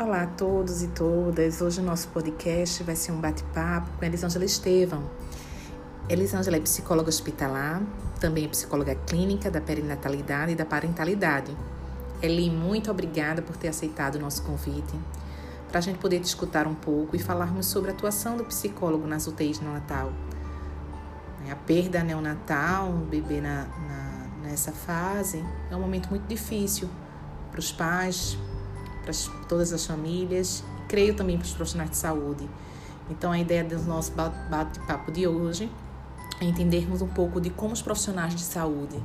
Olá a todos e todas. Hoje o nosso podcast vai ser um bate-papo com Elisângela Estevam. Elisângela é psicóloga hospitalar, também é psicóloga clínica da perinatalidade e da parentalidade. Eli, muito obrigada por ter aceitado o nosso convite para a gente poder discutir um pouco e falarmos sobre a atuação do psicólogo nas UTIs neonatal. A perda neonatal, um bebê na, na, nessa fase, é um momento muito difícil para os pais, para todas as famílias, creio também para os profissionais de saúde. Então, a ideia do nosso bate-papo de hoje é entendermos um pouco de como os profissionais de saúde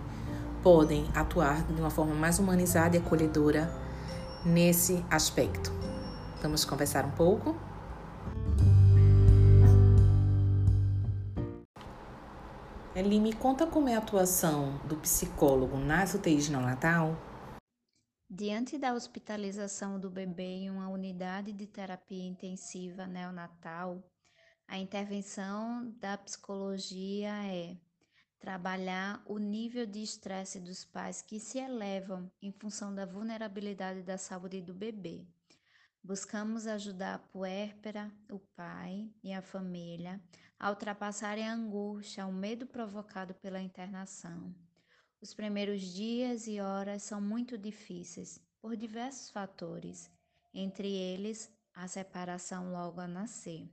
podem atuar de uma forma mais humanizada e acolhedora nesse aspecto. Vamos conversar um pouco? Eli, me conta como é a atuação do psicólogo nas UTIs neonatal Diante da hospitalização do bebê em uma unidade de terapia intensiva neonatal, a intervenção da psicologia é trabalhar o nível de estresse dos pais que se elevam em função da vulnerabilidade da saúde do bebê. Buscamos ajudar a puérpera, o pai e a família a ultrapassarem a angústia, o medo provocado pela internação os primeiros dias e horas são muito difíceis por diversos fatores, entre eles a separação logo a nascer.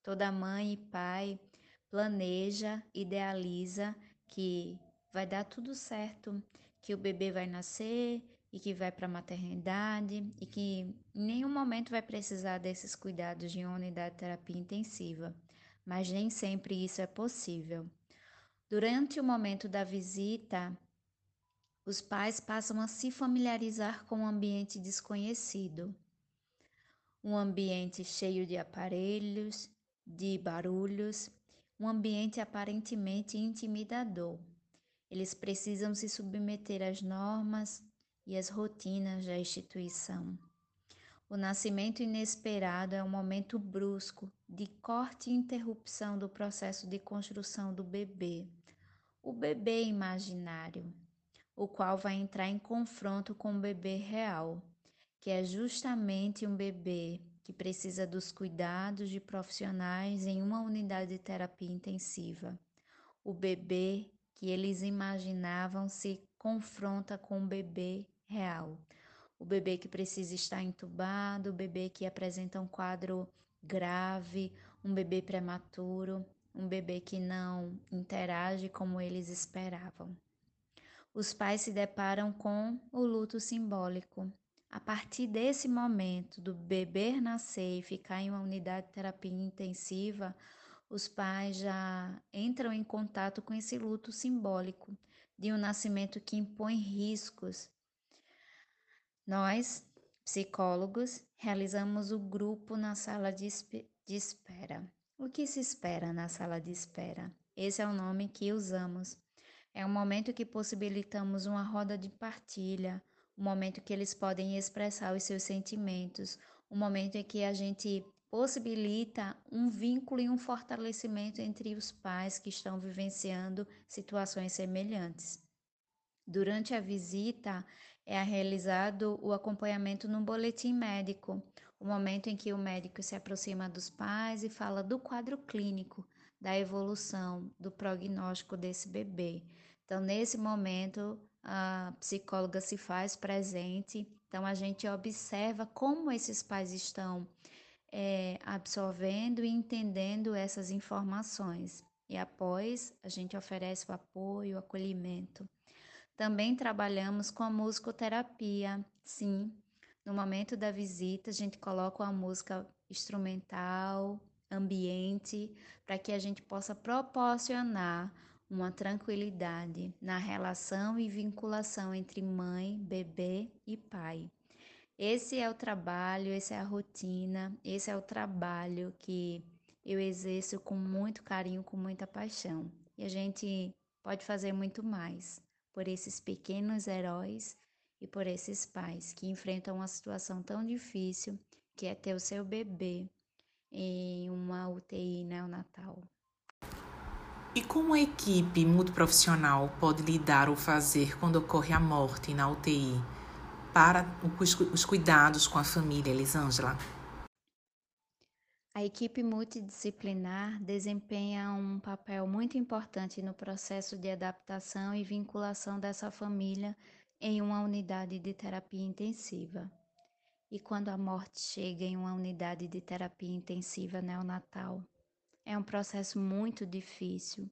Toda mãe e pai planeja, idealiza que vai dar tudo certo, que o bebê vai nascer e que vai para a maternidade e que em nenhum momento vai precisar desses cuidados de uma unidade de terapia intensiva, mas nem sempre isso é possível. Durante o momento da visita, os pais passam a se familiarizar com um ambiente desconhecido, um ambiente cheio de aparelhos, de barulhos, um ambiente aparentemente intimidador. Eles precisam se submeter às normas e às rotinas da instituição. O nascimento inesperado é um momento brusco de corte e interrupção do processo de construção do bebê. O bebê imaginário o qual vai entrar em confronto com o bebê real, que é justamente um bebê que precisa dos cuidados de profissionais em uma unidade de terapia intensiva. O bebê que eles imaginavam se confronta com o bebê real. O bebê que precisa estar entubado, o bebê que apresenta um quadro grave, um bebê prematuro, um bebê que não interage como eles esperavam os pais se deparam com o luto simbólico. A partir desse momento do bebê nascer e ficar em uma unidade de terapia intensiva, os pais já entram em contato com esse luto simbólico de um nascimento que impõe riscos. Nós, psicólogos, realizamos o grupo na sala de, de espera. O que se espera na sala de espera? Esse é o nome que usamos é um momento que possibilitamos uma roda de partilha, um momento que eles podem expressar os seus sentimentos, um momento em que a gente possibilita um vínculo e um fortalecimento entre os pais que estão vivenciando situações semelhantes. Durante a visita, é realizado o acompanhamento no boletim médico, o momento em que o médico se aproxima dos pais e fala do quadro clínico, da evolução, do prognóstico desse bebê. Então, nesse momento, a psicóloga se faz presente, então a gente observa como esses pais estão é, absorvendo e entendendo essas informações. E após, a gente oferece o apoio, o acolhimento. Também trabalhamos com a musicoterapia, sim. No momento da visita, a gente coloca uma música instrumental, ambiente, para que a gente possa proporcionar uma tranquilidade na relação e vinculação entre mãe, bebê e pai. Esse é o trabalho, essa é a rotina, esse é o trabalho que eu exerço com muito carinho, com muita paixão. E a gente pode fazer muito mais por esses pequenos heróis e por esses pais que enfrentam uma situação tão difícil que é ter o seu bebê em uma UTI neonatal. E como a equipe multiprofissional pode lidar ou fazer quando ocorre a morte na UTI? para os cuidados com a família, Elisângela? A equipe multidisciplinar desempenha um papel muito importante no processo de adaptação e vinculação dessa família em uma unidade de terapia intensiva. E quando a morte chega em uma unidade de terapia intensiva neonatal, é um processo muito difícil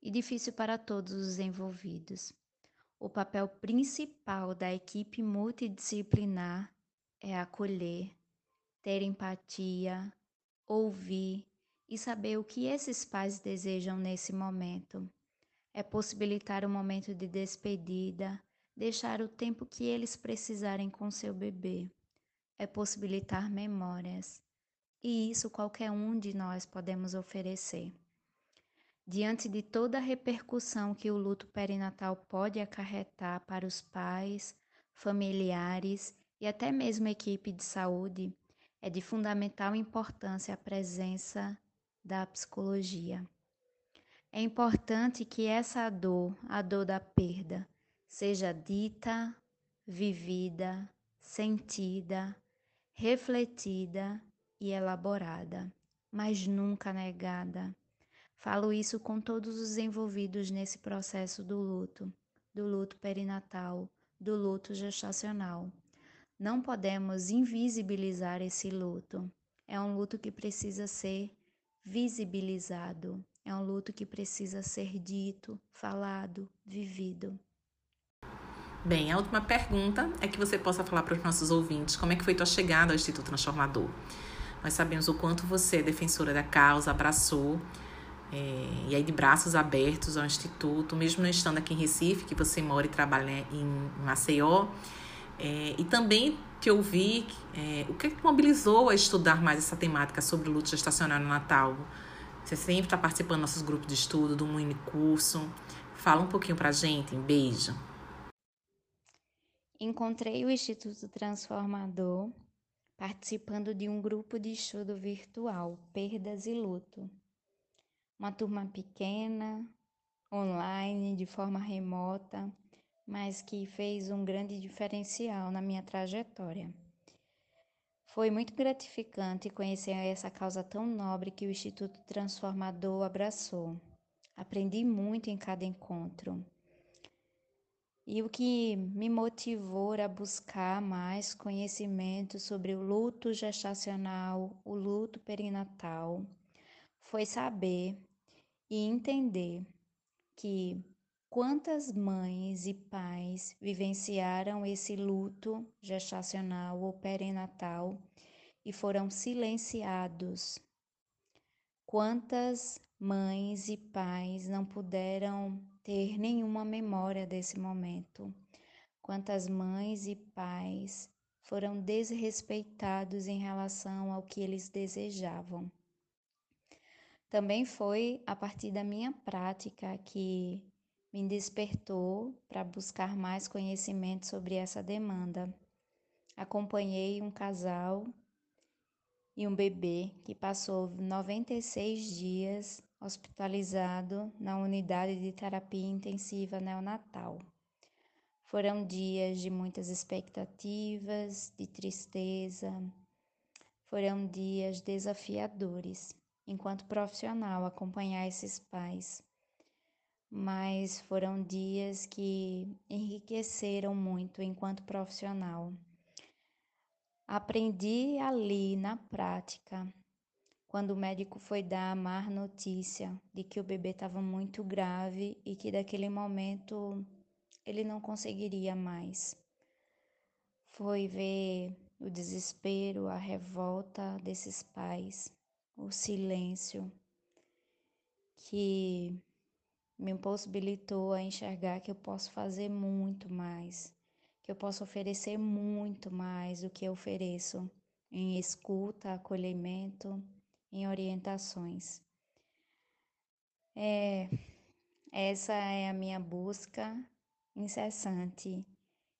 e difícil para todos os envolvidos. O papel principal da equipe multidisciplinar é acolher, ter empatia, ouvir e saber o que esses pais desejam nesse momento. É possibilitar o um momento de despedida, deixar o tempo que eles precisarem com seu bebê. É possibilitar memórias. E isso qualquer um de nós podemos oferecer. Diante de toda a repercussão que o luto perinatal pode acarretar para os pais, familiares e até mesmo equipe de saúde, é de fundamental importância a presença da psicologia. É importante que essa dor, a dor da perda, seja dita, vivida, sentida, refletida e elaborada, mas nunca negada. Falo isso com todos os envolvidos nesse processo do luto, do luto perinatal, do luto gestacional. Não podemos invisibilizar esse luto. É um luto que precisa ser visibilizado. É um luto que precisa ser dito, falado, vivido. Bem, a última pergunta é que você possa falar para os nossos ouvintes como é que foi tua chegada ao Instituto Transformador. Nós sabemos o quanto você, defensora da causa, abraçou é, e aí de braços abertos ao Instituto, mesmo não estando aqui em Recife, que você mora e trabalha em Maceió, é, e também te ouvir é, o que, que mobilizou a estudar mais essa temática sobre luto gestacional no Natal. Você sempre está participando dos nossos grupos de estudo, do Mini Curso. Fala um pouquinho para a gente. Um beijo. Encontrei o Instituto Transformador participando de um grupo de estudo virtual, Perdas e Luto. Uma turma pequena, online, de forma remota mas que fez um grande diferencial na minha trajetória. Foi muito gratificante conhecer essa causa tão nobre que o Instituto Transformador abraçou. Aprendi muito em cada encontro. E o que me motivou a buscar mais conhecimento sobre o luto gestacional, o luto perinatal, foi saber e entender que Quantas mães e pais vivenciaram esse luto gestacional ou perinatal e foram silenciados? Quantas mães e pais não puderam ter nenhuma memória desse momento? Quantas mães e pais foram desrespeitados em relação ao que eles desejavam? Também foi a partir da minha prática que me despertou para buscar mais conhecimento sobre essa demanda. Acompanhei um casal e um bebê que passou 96 dias hospitalizado na unidade de terapia intensiva neonatal. Foram dias de muitas expectativas, de tristeza, foram dias desafiadores. Enquanto profissional, acompanhar esses pais mas foram dias que enriqueceram muito enquanto profissional. Aprendi ali na prática, quando o médico foi dar a má notícia de que o bebê estava muito grave e que daquele momento ele não conseguiria mais. Foi ver o desespero, a revolta desses pais, o silêncio que me possibilitou a enxergar que eu posso fazer muito mais, que eu posso oferecer muito mais do que eu ofereço em escuta, acolhimento, em orientações. É, essa é a minha busca incessante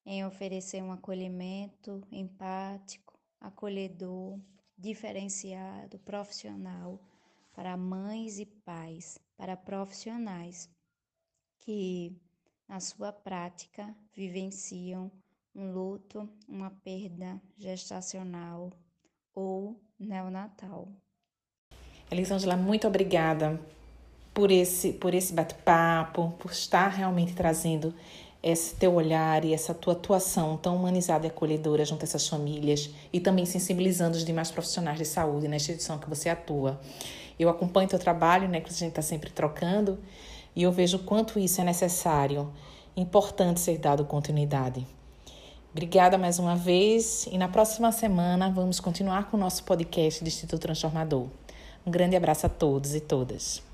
em oferecer um acolhimento empático, acolhedor, diferenciado, profissional para mães e pais para profissionais que, na sua prática, vivenciam um luto, uma perda gestacional ou neonatal. Elisângela, muito obrigada por esse, por esse bate-papo, por estar realmente trazendo esse teu olhar e essa tua atuação tão humanizada e acolhedora junto a essas famílias e também sensibilizando os demais profissionais de saúde na instituição que você atua. Eu acompanho teu trabalho, né, que a gente está sempre trocando, e eu vejo o quanto isso é necessário, importante ser dado continuidade. Obrigada mais uma vez e na próxima semana vamos continuar com o nosso podcast do Instituto Transformador. Um grande abraço a todos e todas.